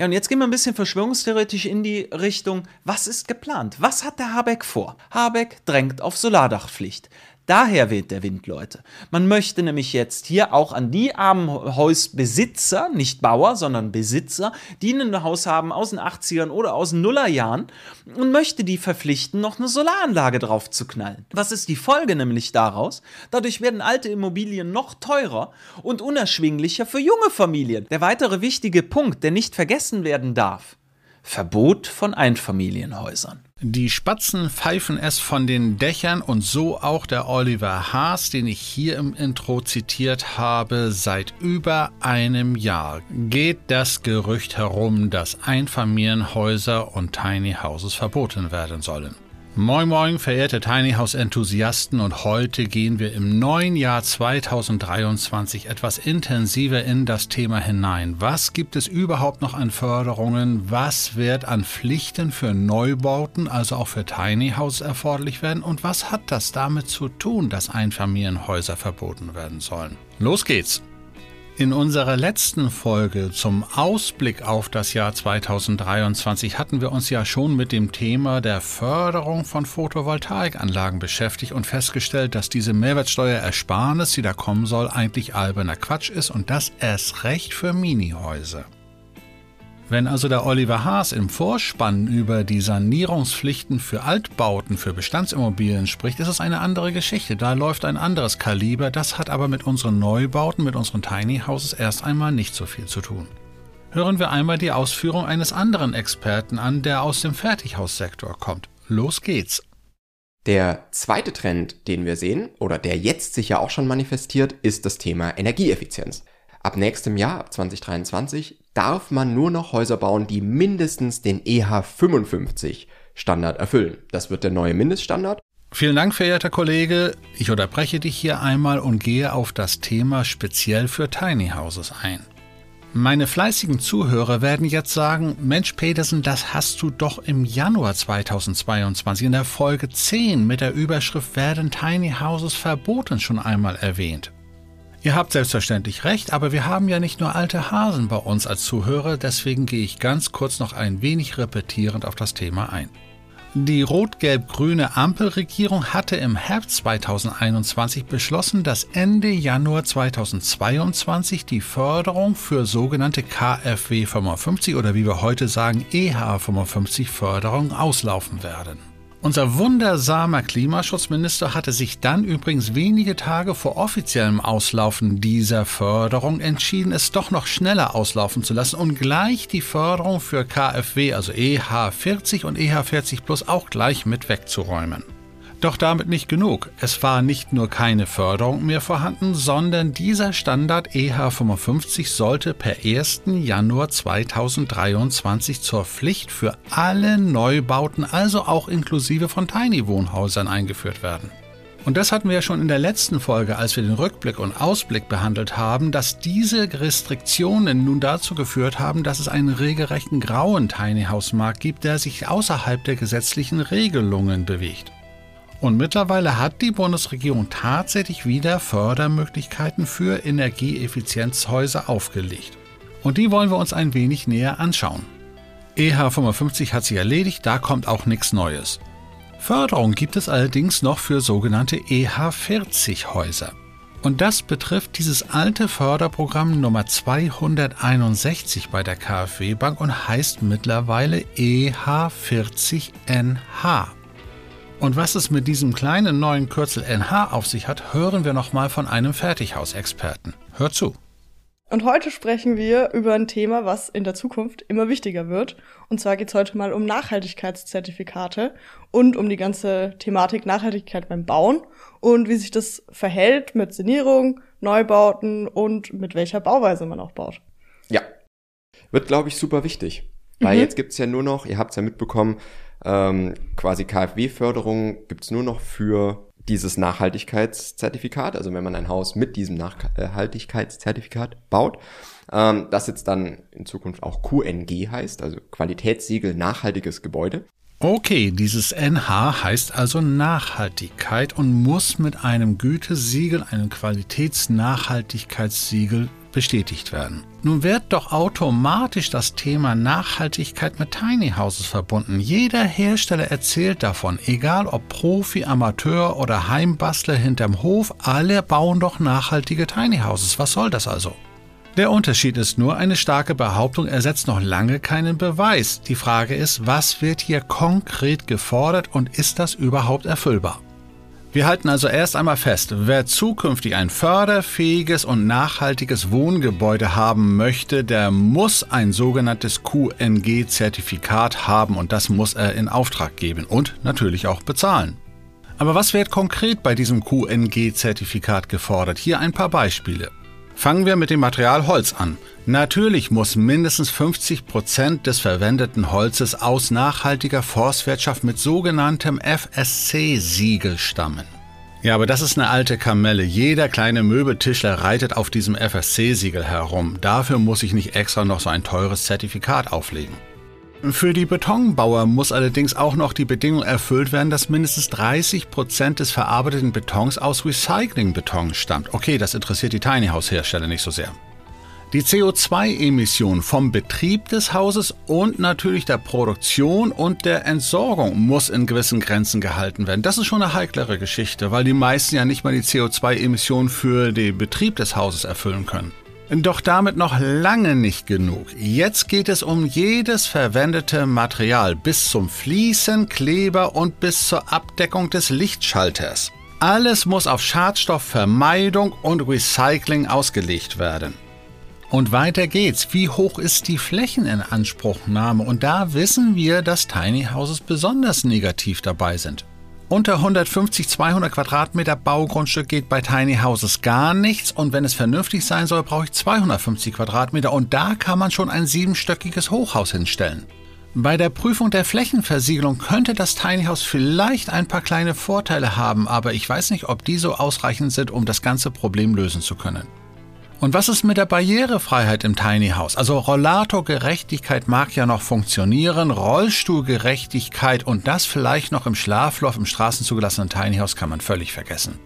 Ja, und jetzt gehen wir ein bisschen verschwörungstheoretisch in die Richtung, was ist geplant? Was hat der Habeck vor? Habeck drängt auf Solardachpflicht. Daher weht der Wind, Leute. Man möchte nämlich jetzt hier auch an die armen Hausbesitzer, nicht Bauer, sondern Besitzer, die ein Haus haben aus den 80ern oder aus den Nullerjahren und möchte die verpflichten, noch eine Solaranlage drauf zu knallen. Was ist die Folge nämlich daraus? Dadurch werden alte Immobilien noch teurer und unerschwinglicher für junge Familien. Der weitere wichtige Punkt, der nicht vergessen werden darf. Verbot von Einfamilienhäusern. Die Spatzen pfeifen es von den Dächern und so auch der Oliver Haas, den ich hier im Intro zitiert habe. Seit über einem Jahr geht das Gerücht herum, dass Einfamilienhäuser und Tiny Houses verboten werden sollen. Moin Moin, verehrte Tiny House Enthusiasten und heute gehen wir im neuen Jahr 2023 etwas intensiver in das Thema hinein. Was gibt es überhaupt noch an Förderungen? Was wird an Pflichten für Neubauten, also auch für Tiny House erforderlich werden? Und was hat das damit zu tun, dass Einfamilienhäuser verboten werden sollen? Los geht's! In unserer letzten Folge zum Ausblick auf das Jahr 2023 hatten wir uns ja schon mit dem Thema der Förderung von Photovoltaikanlagen beschäftigt und festgestellt, dass diese Mehrwertsteuerersparnis, die da kommen soll, eigentlich alberner Quatsch ist und das erst recht für Minihäuser. Wenn also der Oliver Haas im Vorspann über die Sanierungspflichten für Altbauten, für Bestandsimmobilien spricht, ist es eine andere Geschichte. Da läuft ein anderes Kaliber. Das hat aber mit unseren Neubauten, mit unseren Tiny Houses erst einmal nicht so viel zu tun. Hören wir einmal die Ausführung eines anderen Experten an, der aus dem Fertighaussektor kommt. Los geht's. Der zweite Trend, den wir sehen, oder der jetzt sich ja auch schon manifestiert, ist das Thema Energieeffizienz. Ab nächstem Jahr, ab 2023, darf man nur noch Häuser bauen, die mindestens den EH55 Standard erfüllen. Das wird der neue Mindeststandard. Vielen Dank, verehrter Kollege. Ich unterbreche dich hier einmal und gehe auf das Thema speziell für Tiny Houses ein. Meine fleißigen Zuhörer werden jetzt sagen, Mensch Petersen, das hast du doch im Januar 2022 in der Folge 10 mit der Überschrift Werden Tiny Houses verboten schon einmal erwähnt. Ihr habt selbstverständlich recht, aber wir haben ja nicht nur alte Hasen bei uns als Zuhörer, deswegen gehe ich ganz kurz noch ein wenig repetierend auf das Thema ein. Die rot-gelb-grüne Ampelregierung hatte im Herbst 2021 beschlossen, dass Ende Januar 2022 die Förderung für sogenannte KfW 55 oder wie wir heute sagen EH 55 Förderung auslaufen werden. Unser wundersamer Klimaschutzminister hatte sich dann übrigens wenige Tage vor offiziellem Auslaufen dieser Förderung entschieden, es doch noch schneller auslaufen zu lassen und gleich die Förderung für KfW, also EH40 und EH40 Plus auch gleich mit wegzuräumen. Doch damit nicht genug. Es war nicht nur keine Förderung mehr vorhanden, sondern dieser Standard EH55 sollte per 1. Januar 2023 zur Pflicht für alle Neubauten, also auch inklusive von Tiny Wohnhäusern eingeführt werden. Und das hatten wir ja schon in der letzten Folge, als wir den Rückblick und Ausblick behandelt haben, dass diese Restriktionen nun dazu geführt haben, dass es einen regelrechten grauen Tiny House Markt gibt, der sich außerhalb der gesetzlichen Regelungen bewegt. Und mittlerweile hat die Bundesregierung tatsächlich wieder Fördermöglichkeiten für Energieeffizienzhäuser aufgelegt. Und die wollen wir uns ein wenig näher anschauen. EH55 hat sich erledigt, da kommt auch nichts Neues. Förderung gibt es allerdings noch für sogenannte EH40 Häuser. Und das betrifft dieses alte Förderprogramm Nummer 261 bei der KfW Bank und heißt mittlerweile EH40NH. Und was es mit diesem kleinen neuen Kürzel NH auf sich hat, hören wir nochmal von einem Fertighausexperten. Hört zu. Und heute sprechen wir über ein Thema, was in der Zukunft immer wichtiger wird. Und zwar geht es heute mal um Nachhaltigkeitszertifikate und um die ganze Thematik Nachhaltigkeit beim Bauen und wie sich das verhält mit Sanierung, Neubauten und mit welcher Bauweise man auch baut. Ja, wird, glaube ich, super wichtig. Weil Mhm. jetzt gibt's ja nur noch, ihr habt's ja mitbekommen, ähm, quasi KfW-Förderung gibt's nur noch für dieses Nachhaltigkeitszertifikat, also wenn man ein Haus mit diesem Nachhaltigkeitszertifikat baut, ähm, das jetzt dann in Zukunft auch QNG heißt, also Qualitätssiegel nachhaltiges Gebäude. Okay, dieses NH heißt also Nachhaltigkeit und muss mit einem Gütesiegel, einem Qualitätsnachhaltigkeitssiegel bestätigt werden. Nun wird doch automatisch das Thema Nachhaltigkeit mit Tiny Houses verbunden. Jeder Hersteller erzählt davon, egal ob Profi, Amateur oder Heimbastler hinterm Hof, alle bauen doch nachhaltige Tiny Houses. Was soll das also? Der Unterschied ist nur, eine starke Behauptung ersetzt noch lange keinen Beweis. Die Frage ist, was wird hier konkret gefordert und ist das überhaupt erfüllbar? Wir halten also erst einmal fest, wer zukünftig ein förderfähiges und nachhaltiges Wohngebäude haben möchte, der muss ein sogenanntes QNG-Zertifikat haben und das muss er in Auftrag geben und natürlich auch bezahlen. Aber was wird konkret bei diesem QNG-Zertifikat gefordert? Hier ein paar Beispiele. Fangen wir mit dem Material Holz an. Natürlich muss mindestens 50 Prozent des verwendeten Holzes aus nachhaltiger Forstwirtschaft mit sogenanntem FSC-Siegel stammen. Ja, aber das ist eine alte Kamelle. Jeder kleine Möbeltischler reitet auf diesem FSC-Siegel herum. Dafür muss ich nicht extra noch so ein teures Zertifikat auflegen. Für die Betonbauer muss allerdings auch noch die Bedingung erfüllt werden, dass mindestens 30 Prozent des verarbeiteten Betons aus Recyclingbeton stammt. Okay, das interessiert die Tiny House Hersteller nicht so sehr. Die CO2-Emission vom Betrieb des Hauses und natürlich der Produktion und der Entsorgung muss in gewissen Grenzen gehalten werden. Das ist schon eine heiklere Geschichte, weil die meisten ja nicht mal die CO2-Emission für den Betrieb des Hauses erfüllen können. Doch damit noch lange nicht genug. Jetzt geht es um jedes verwendete Material bis zum Fließen, Kleber und bis zur Abdeckung des Lichtschalters. Alles muss auf Schadstoffvermeidung und Recycling ausgelegt werden. Und weiter geht's. Wie hoch ist die Flächeninanspruchnahme? Und da wissen wir, dass Tiny Houses besonders negativ dabei sind. Unter 150, 200 Quadratmeter Baugrundstück geht bei Tiny Houses gar nichts und wenn es vernünftig sein soll, brauche ich 250 Quadratmeter und da kann man schon ein siebenstöckiges Hochhaus hinstellen. Bei der Prüfung der Flächenversiegelung könnte das Tiny House vielleicht ein paar kleine Vorteile haben, aber ich weiß nicht, ob die so ausreichend sind, um das ganze Problem lösen zu können. Und was ist mit der Barrierefreiheit im Tiny House? Also Rollatorgerechtigkeit mag ja noch funktionieren, Rollstuhlgerechtigkeit und das vielleicht noch im Schlafloch im straßenzugelassenen Tiny House kann man völlig vergessen.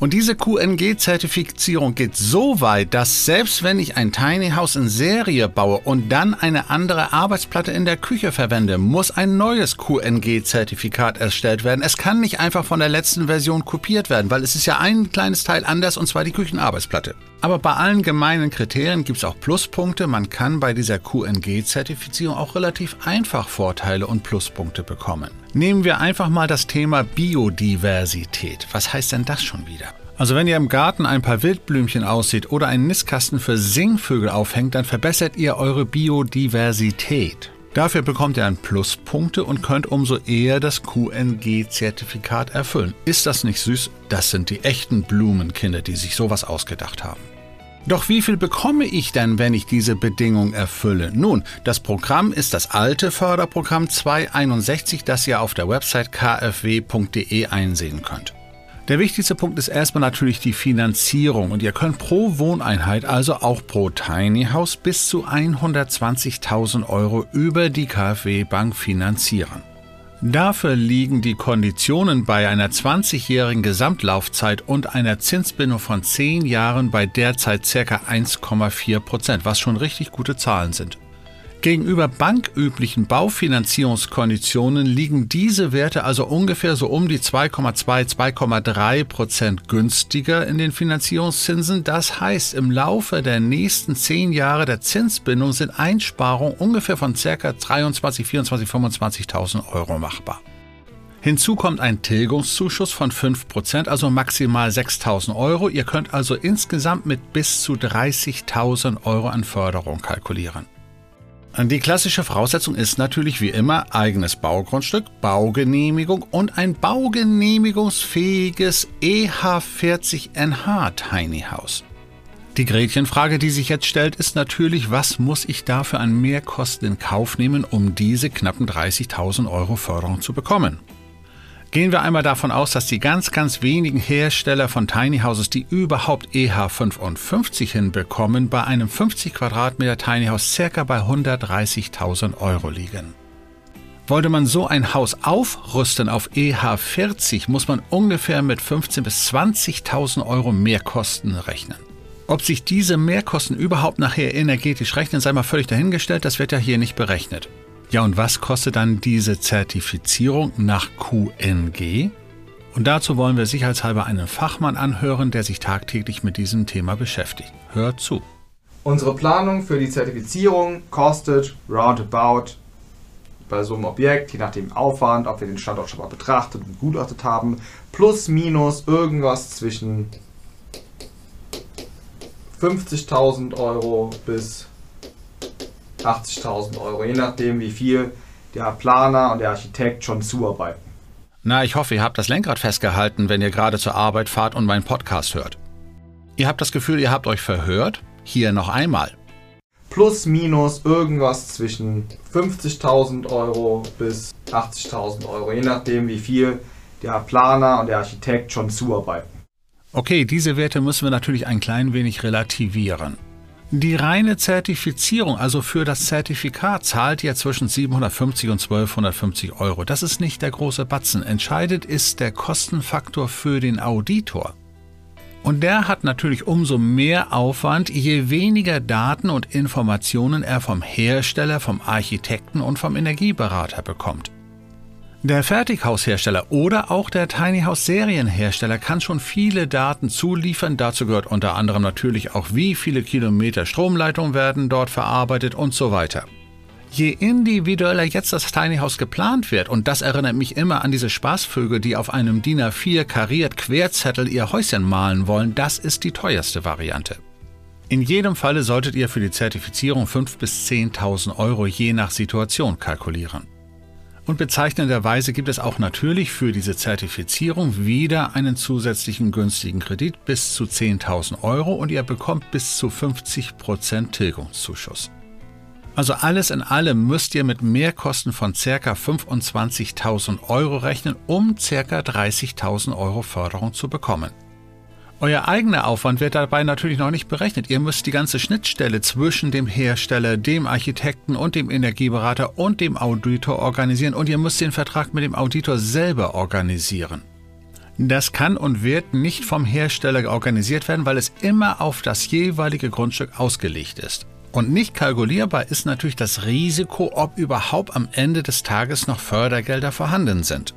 Und diese QNG-Zertifizierung geht so weit, dass selbst wenn ich ein Tiny House in Serie baue und dann eine andere Arbeitsplatte in der Küche verwende, muss ein neues QNG-Zertifikat erstellt werden. Es kann nicht einfach von der letzten Version kopiert werden, weil es ist ja ein kleines Teil anders und zwar die Küchenarbeitsplatte. Aber bei allen gemeinen Kriterien gibt es auch Pluspunkte. Man kann bei dieser QNG-Zertifizierung auch relativ einfach Vorteile und Pluspunkte bekommen. Nehmen wir einfach mal das Thema Biodiversität. Was heißt denn das schon wieder? Also wenn ihr im Garten ein paar Wildblümchen aussieht oder einen Nistkasten für Singvögel aufhängt, dann verbessert ihr eure Biodiversität. Dafür bekommt ihr dann Pluspunkte und könnt umso eher das QNG-Zertifikat erfüllen. Ist das nicht süß? Das sind die echten Blumenkinder, die sich sowas ausgedacht haben. Doch wie viel bekomme ich denn, wenn ich diese Bedingung erfülle? Nun, das Programm ist das alte Förderprogramm 261, das ihr auf der Website kfw.de einsehen könnt. Der wichtigste Punkt ist erstmal natürlich die Finanzierung und ihr könnt pro Wohneinheit, also auch pro Tiny House, bis zu 120.000 Euro über die KfW Bank finanzieren. Dafür liegen die Konditionen bei einer 20-jährigen Gesamtlaufzeit und einer Zinsbindung von 10 Jahren bei derzeit ca. 1,4 Prozent, was schon richtig gute Zahlen sind. Gegenüber banküblichen Baufinanzierungskonditionen liegen diese Werte also ungefähr so um die 2,2, 2,3 Prozent günstiger in den Finanzierungszinsen. Das heißt, im Laufe der nächsten 10 Jahre der Zinsbindung sind Einsparungen ungefähr von ca. 23, 24, 25.000 Euro machbar. Hinzu kommt ein Tilgungszuschuss von 5%, also maximal 6.000 Euro. Ihr könnt also insgesamt mit bis zu 30.000 Euro an Förderung kalkulieren. Die klassische Voraussetzung ist natürlich wie immer eigenes Baugrundstück, Baugenehmigung und ein baugenehmigungsfähiges EH40NH Tiny House. Die Gretchenfrage, die sich jetzt stellt, ist natürlich, was muss ich dafür an Mehrkosten in Kauf nehmen, um diese knappen 30.000 Euro Förderung zu bekommen? Gehen wir einmal davon aus, dass die ganz, ganz wenigen Hersteller von Tiny Houses, die überhaupt EH55 hinbekommen, bei einem 50 Quadratmeter Tiny House circa bei 130.000 Euro liegen. Wollte man so ein Haus aufrüsten auf EH40, muss man ungefähr mit 15.000 bis 20.000 Euro Mehrkosten rechnen. Ob sich diese Mehrkosten überhaupt nachher energetisch rechnen, sei mal völlig dahingestellt, das wird ja hier nicht berechnet. Ja, und was kostet dann diese Zertifizierung nach QNG? Und dazu wollen wir sicherheitshalber einen Fachmann anhören, der sich tagtäglich mit diesem Thema beschäftigt. Hört zu. Unsere Planung für die Zertifizierung kostet roundabout bei so einem Objekt, je nach dem Aufwand, ob wir den Standort schon mal betrachtet und begutachtet haben, plus minus irgendwas zwischen 50.000 Euro bis 80.000 Euro, je nachdem, wie viel der Planer und der Architekt schon zuarbeiten. Na, ich hoffe, ihr habt das Lenkrad festgehalten, wenn ihr gerade zur Arbeit fahrt und meinen Podcast hört. Ihr habt das Gefühl, ihr habt euch verhört? Hier noch einmal. Plus, minus irgendwas zwischen 50.000 Euro bis 80.000 Euro, je nachdem, wie viel der Planer und der Architekt schon zuarbeiten. Okay, diese Werte müssen wir natürlich ein klein wenig relativieren. Die reine Zertifizierung, also für das Zertifikat, zahlt ihr zwischen 750 und 1250 Euro. Das ist nicht der große Batzen. Entscheidend ist der Kostenfaktor für den Auditor. Und der hat natürlich umso mehr Aufwand, je weniger Daten und Informationen er vom Hersteller, vom Architekten und vom Energieberater bekommt. Der Fertighaushersteller oder auch der Tiny House Serienhersteller kann schon viele Daten zuliefern. Dazu gehört unter anderem natürlich auch, wie viele Kilometer Stromleitung werden dort verarbeitet und so weiter. Je individueller jetzt das Tiny House geplant wird, und das erinnert mich immer an diese Spaßvögel, die auf einem DIN A4 kariert Querzettel ihr Häuschen malen wollen, das ist die teuerste Variante. In jedem Falle solltet ihr für die Zertifizierung 5.000 bis 10.000 Euro je nach Situation kalkulieren. Und bezeichnenderweise gibt es auch natürlich für diese Zertifizierung wieder einen zusätzlichen günstigen Kredit bis zu 10.000 Euro und ihr bekommt bis zu 50% Tilgungszuschuss. Also alles in allem müsst ihr mit Mehrkosten von ca. 25.000 Euro rechnen, um ca. 30.000 Euro Förderung zu bekommen. Euer eigener Aufwand wird dabei natürlich noch nicht berechnet. Ihr müsst die ganze Schnittstelle zwischen dem Hersteller, dem Architekten und dem Energieberater und dem Auditor organisieren und ihr müsst den Vertrag mit dem Auditor selber organisieren. Das kann und wird nicht vom Hersteller organisiert werden, weil es immer auf das jeweilige Grundstück ausgelegt ist. Und nicht kalkulierbar ist natürlich das Risiko, ob überhaupt am Ende des Tages noch Fördergelder vorhanden sind.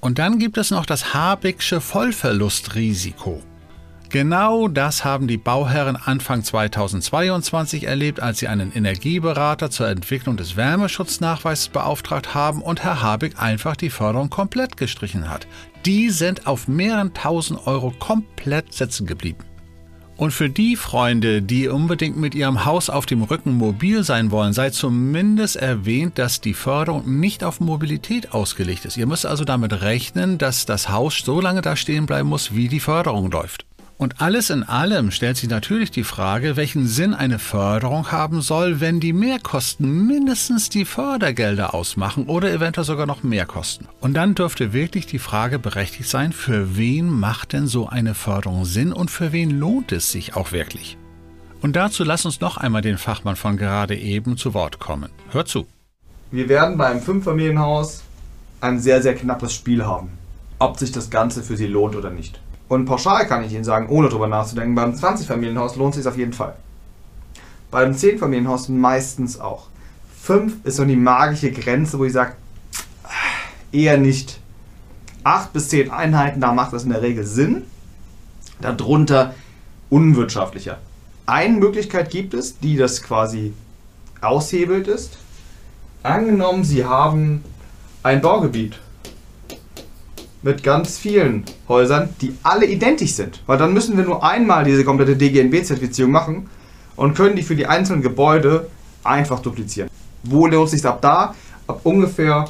Und dann gibt es noch das Habecksche Vollverlustrisiko. Genau das haben die Bauherren Anfang 2022 erlebt, als sie einen Energieberater zur Entwicklung des Wärmeschutznachweises beauftragt haben und Herr Habeck einfach die Förderung komplett gestrichen hat. Die sind auf mehreren tausend Euro komplett sitzen geblieben. Und für die Freunde, die unbedingt mit ihrem Haus auf dem Rücken mobil sein wollen, sei zumindest erwähnt, dass die Förderung nicht auf Mobilität ausgelegt ist. Ihr müsst also damit rechnen, dass das Haus so lange da stehen bleiben muss, wie die Förderung läuft. Und alles in allem stellt sich natürlich die Frage, welchen Sinn eine Förderung haben soll, wenn die Mehrkosten mindestens die Fördergelder ausmachen oder eventuell sogar noch mehr kosten. Und dann dürfte wirklich die Frage berechtigt sein, für wen macht denn so eine Förderung Sinn und für wen lohnt es sich auch wirklich? Und dazu lass uns noch einmal den Fachmann von gerade eben zu Wort kommen. Hört zu. Wir werden beim Fünffamilienhaus ein sehr, sehr knappes Spiel haben, ob sich das Ganze für Sie lohnt oder nicht. Und pauschal kann ich Ihnen sagen, ohne drüber nachzudenken, beim 20-Familienhaus lohnt es sich auf jeden Fall. Beim 10-Familienhaus meistens auch. 5 ist so die magische Grenze, wo ich sage, eher nicht. 8 bis 10 Einheiten, da macht das in der Regel Sinn. Darunter unwirtschaftlicher. Eine Möglichkeit gibt es, die das quasi aushebelt ist. Angenommen, Sie haben ein Baugebiet mit ganz vielen Häusern, die alle identisch sind. Weil dann müssen wir nur einmal diese komplette DGNB-Zertifizierung machen und können die für die einzelnen Gebäude einfach duplizieren. Wo lohnt sich ab da? Ab ungefähr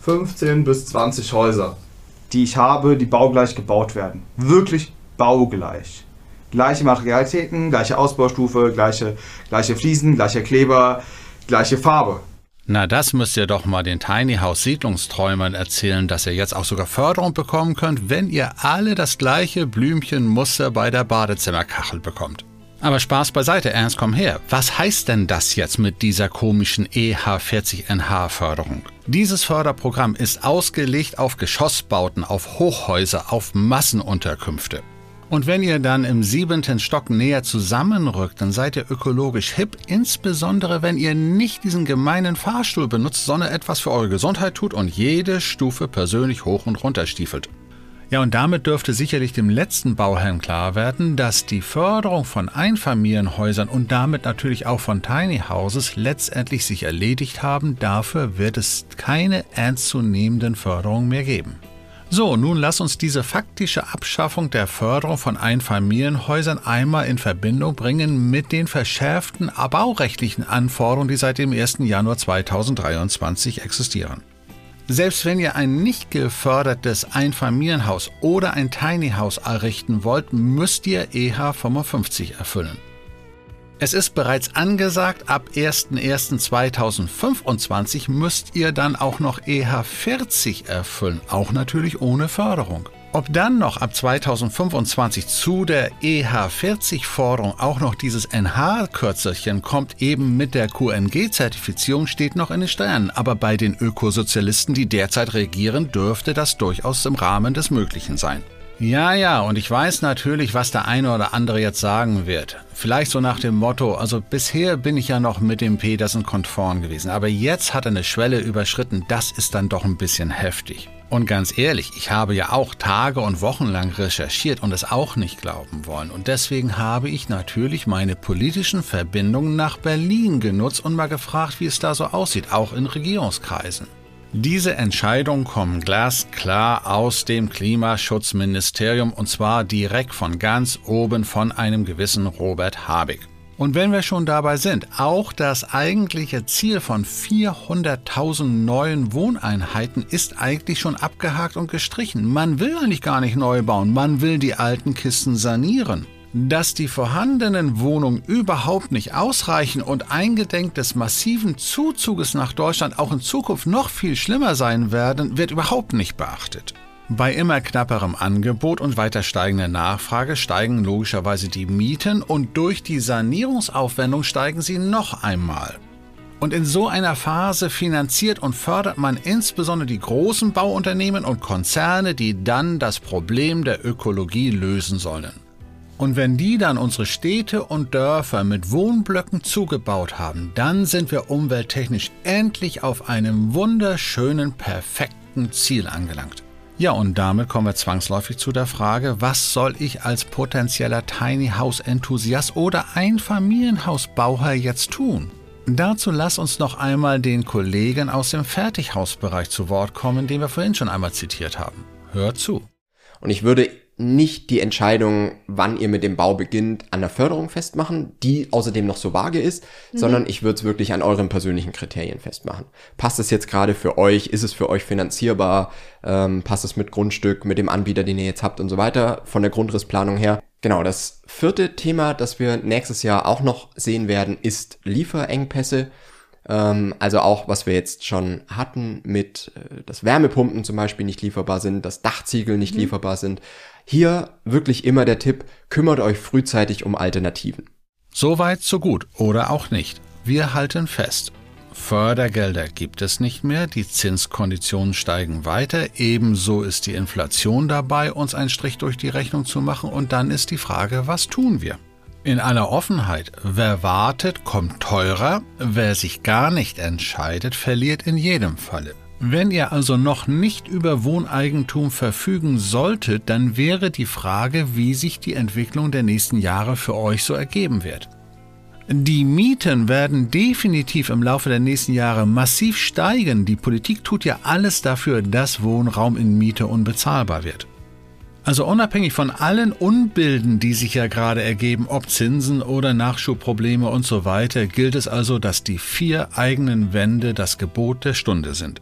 15 bis 20 Häuser, die ich habe, die baugleich gebaut werden. Wirklich baugleich. Gleiche Materialitäten, gleiche Ausbaustufe, gleiche, gleiche Fliesen, gleicher Kleber, gleiche Farbe. Na, das müsst ihr doch mal den Tiny House Siedlungsträumern erzählen, dass ihr jetzt auch sogar Förderung bekommen könnt, wenn ihr alle das gleiche Blümchenmuster bei der Badezimmerkachel bekommt. Aber Spaß beiseite, Ernst, komm her. Was heißt denn das jetzt mit dieser komischen EH40NH-Förderung? Dieses Förderprogramm ist ausgelegt auf Geschossbauten, auf Hochhäuser, auf Massenunterkünfte. Und wenn ihr dann im siebenten Stock näher zusammenrückt, dann seid ihr ökologisch hip, insbesondere wenn ihr nicht diesen gemeinen Fahrstuhl benutzt, sondern etwas für eure Gesundheit tut und jede Stufe persönlich hoch und runter stiefelt. Ja, und damit dürfte sicherlich dem letzten Bauherrn klar werden, dass die Förderung von Einfamilienhäusern und damit natürlich auch von Tiny Houses letztendlich sich erledigt haben. Dafür wird es keine ernstzunehmenden Förderungen mehr geben. So, nun lass uns diese faktische Abschaffung der Förderung von Einfamilienhäusern einmal in Verbindung bringen mit den verschärften baurechtlichen Anforderungen, die seit dem 1. Januar 2023 existieren. Selbst wenn ihr ein nicht gefördertes Einfamilienhaus oder ein Tiny House errichten wollt, müsst ihr EH 55 erfüllen. Es ist bereits angesagt, ab 01.01.2025 müsst ihr dann auch noch EH40 erfüllen, auch natürlich ohne Förderung. Ob dann noch ab 2025 zu der EH40-Forderung auch noch dieses NH-Kürzelchen kommt, eben mit der QNG-Zertifizierung, steht noch in den Sternen. Aber bei den Ökosozialisten, die derzeit regieren, dürfte das durchaus im Rahmen des Möglichen sein. Ja, ja, und ich weiß natürlich, was der eine oder andere jetzt sagen wird. Vielleicht so nach dem Motto, also bisher bin ich ja noch mit dem Petersen konform gewesen, aber jetzt hat er eine Schwelle überschritten, das ist dann doch ein bisschen heftig. Und ganz ehrlich, ich habe ja auch Tage und Wochen lang recherchiert und es auch nicht glauben wollen. Und deswegen habe ich natürlich meine politischen Verbindungen nach Berlin genutzt und mal gefragt, wie es da so aussieht, auch in Regierungskreisen. Diese Entscheidungen kommen glasklar aus dem Klimaschutzministerium und zwar direkt von ganz oben von einem gewissen Robert Habeck. Und wenn wir schon dabei sind, auch das eigentliche Ziel von 400.000 neuen Wohneinheiten ist eigentlich schon abgehakt und gestrichen. Man will eigentlich gar nicht neu bauen, man will die alten Kisten sanieren. Dass die vorhandenen Wohnungen überhaupt nicht ausreichen und eingedenk des massiven Zuzuges nach Deutschland auch in Zukunft noch viel schlimmer sein werden, wird überhaupt nicht beachtet. Bei immer knapperem Angebot und weiter steigender Nachfrage steigen logischerweise die Mieten und durch die Sanierungsaufwendung steigen sie noch einmal. Und in so einer Phase finanziert und fördert man insbesondere die großen Bauunternehmen und Konzerne, die dann das Problem der Ökologie lösen sollen. Und wenn die dann unsere Städte und Dörfer mit Wohnblöcken zugebaut haben, dann sind wir umwelttechnisch endlich auf einem wunderschönen, perfekten Ziel angelangt. Ja, und damit kommen wir zwangsläufig zu der Frage, was soll ich als potenzieller Tiny House Enthusiast oder Einfamilienhausbauer jetzt tun? Dazu lass uns noch einmal den Kollegen aus dem Fertighausbereich zu Wort kommen, den wir vorhin schon einmal zitiert haben. Hör zu. Und ich würde nicht die Entscheidung, wann ihr mit dem Bau beginnt, an der Förderung festmachen, die außerdem noch so vage ist, mhm. sondern ich würde es wirklich an euren persönlichen Kriterien festmachen. Passt es jetzt gerade für euch? Ist es für euch finanzierbar? Ähm, passt es mit Grundstück, mit dem Anbieter, den ihr jetzt habt und so weiter, von der Grundrissplanung her? Genau, das vierte Thema, das wir nächstes Jahr auch noch sehen werden, ist Lieferengpässe. Ähm, also auch, was wir jetzt schon hatten mit, äh, dass Wärmepumpen zum Beispiel nicht lieferbar sind, dass Dachziegel nicht mhm. lieferbar sind. Hier wirklich immer der Tipp, kümmert euch frühzeitig um Alternativen. Soweit, so gut oder auch nicht. Wir halten fest. Fördergelder gibt es nicht mehr, die Zinskonditionen steigen weiter, ebenso ist die Inflation dabei, uns einen Strich durch die Rechnung zu machen und dann ist die Frage, was tun wir? In aller Offenheit, wer wartet, kommt teurer, wer sich gar nicht entscheidet, verliert in jedem Falle. Wenn ihr also noch nicht über Wohneigentum verfügen solltet, dann wäre die Frage, wie sich die Entwicklung der nächsten Jahre für euch so ergeben wird. Die Mieten werden definitiv im Laufe der nächsten Jahre massiv steigen. Die Politik tut ja alles dafür, dass Wohnraum in Miete unbezahlbar wird. Also unabhängig von allen Unbilden, die sich ja gerade ergeben, ob Zinsen oder Nachschubprobleme und so weiter, gilt es also, dass die vier eigenen Wände das Gebot der Stunde sind.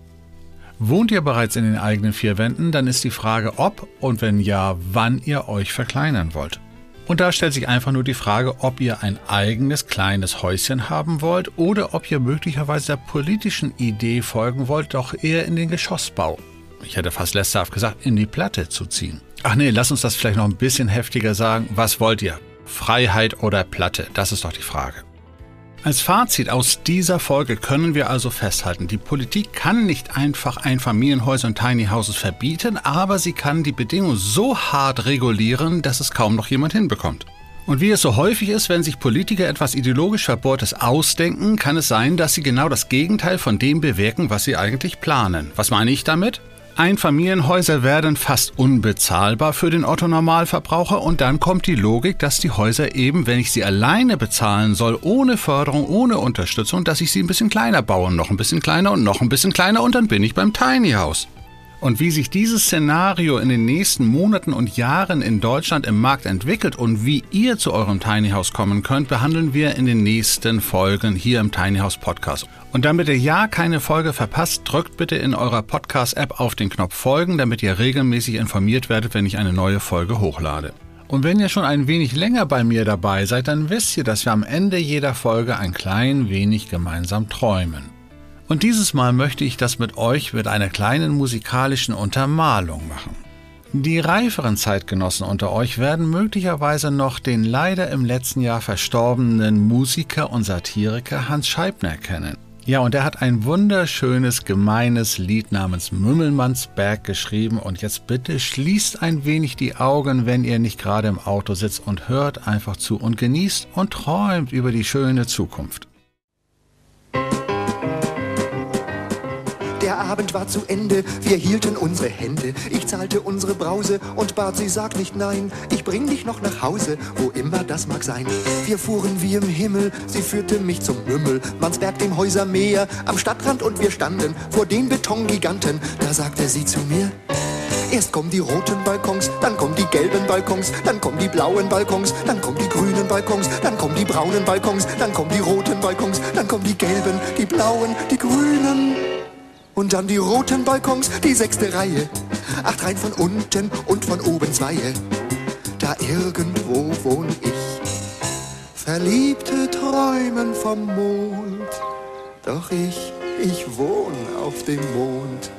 Wohnt ihr bereits in den eigenen vier Wänden, dann ist die Frage, ob und wenn ja, wann ihr euch verkleinern wollt. Und da stellt sich einfach nur die Frage, ob ihr ein eigenes kleines Häuschen haben wollt oder ob ihr möglicherweise der politischen Idee folgen wollt, doch eher in den Geschossbau. Ich hätte fast lästerhaft gesagt, in die Platte zu ziehen. Ach nee, lass uns das vielleicht noch ein bisschen heftiger sagen. Was wollt ihr? Freiheit oder Platte? Das ist doch die Frage. Als Fazit aus dieser Folge können wir also festhalten, die Politik kann nicht einfach Einfamilienhäuser und Tiny Houses verbieten, aber sie kann die Bedingungen so hart regulieren, dass es kaum noch jemand hinbekommt. Und wie es so häufig ist, wenn sich Politiker etwas ideologisch Verbohrtes ausdenken, kann es sein, dass sie genau das Gegenteil von dem bewirken, was sie eigentlich planen. Was meine ich damit? Einfamilienhäuser werden fast unbezahlbar für den Otto-Normalverbraucher und dann kommt die Logik, dass die Häuser eben, wenn ich sie alleine bezahlen soll, ohne Förderung, ohne Unterstützung, dass ich sie ein bisschen kleiner baue, noch ein bisschen kleiner und noch ein bisschen kleiner und dann bin ich beim Tiny House. Und wie sich dieses Szenario in den nächsten Monaten und Jahren in Deutschland im Markt entwickelt und wie ihr zu eurem Tiny House kommen könnt, behandeln wir in den nächsten Folgen hier im Tiny House Podcast. Und damit ihr ja keine Folge verpasst, drückt bitte in eurer Podcast-App auf den Knopf Folgen, damit ihr regelmäßig informiert werdet, wenn ich eine neue Folge hochlade. Und wenn ihr schon ein wenig länger bei mir dabei seid, dann wisst ihr, dass wir am Ende jeder Folge ein klein wenig gemeinsam träumen. Und dieses Mal möchte ich das mit euch mit einer kleinen musikalischen Untermalung machen. Die reiferen Zeitgenossen unter euch werden möglicherweise noch den leider im letzten Jahr verstorbenen Musiker und Satiriker Hans Scheibner kennen. Ja, und er hat ein wunderschönes, gemeines Lied namens Mümmelmannsberg geschrieben. Und jetzt bitte schließt ein wenig die Augen, wenn ihr nicht gerade im Auto sitzt und hört einfach zu und genießt und träumt über die schöne Zukunft. Abend war zu Ende, wir hielten unsere Hände. Ich zahlte unsere Brause und bat sie, sag nicht nein. Ich bring dich noch nach Hause, wo immer das mag sein. Wir fuhren wie im Himmel, sie führte mich zum Mümmel. Mansberg dem Häusermeer, am Stadtrand und wir standen vor den Betongiganten. Da sagte sie zu mir, Erst kommen die roten Balkons, dann kommen die gelben Balkons, dann kommen die blauen Balkons, dann kommen die grünen Balkons, dann kommen die braunen Balkons, dann kommen die roten Balkons, dann kommen die gelben, die blauen, die grünen. Und dann die roten Balkons, die sechste Reihe. Acht Reihen von unten und von oben zwei. Da irgendwo wohn ich. Verliebte träumen vom Mond. Doch ich, ich wohn auf dem Mond.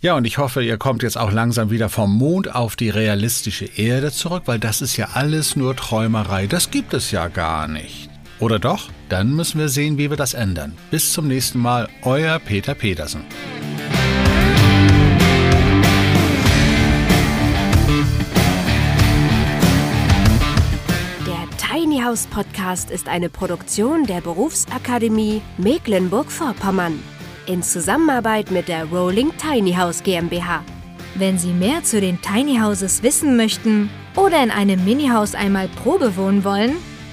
Ja, und ich hoffe, ihr kommt jetzt auch langsam wieder vom Mond auf die realistische Erde zurück, weil das ist ja alles nur Träumerei. Das gibt es ja gar nicht. Oder doch? Dann müssen wir sehen, wie wir das ändern. Bis zum nächsten Mal, euer Peter Petersen. Der Tiny House Podcast ist eine Produktion der Berufsakademie Mecklenburg-Vorpommern in Zusammenarbeit mit der Rolling Tiny House GmbH. Wenn Sie mehr zu den Tiny Houses wissen möchten oder in einem Mini-Haus einmal Probe wohnen wollen,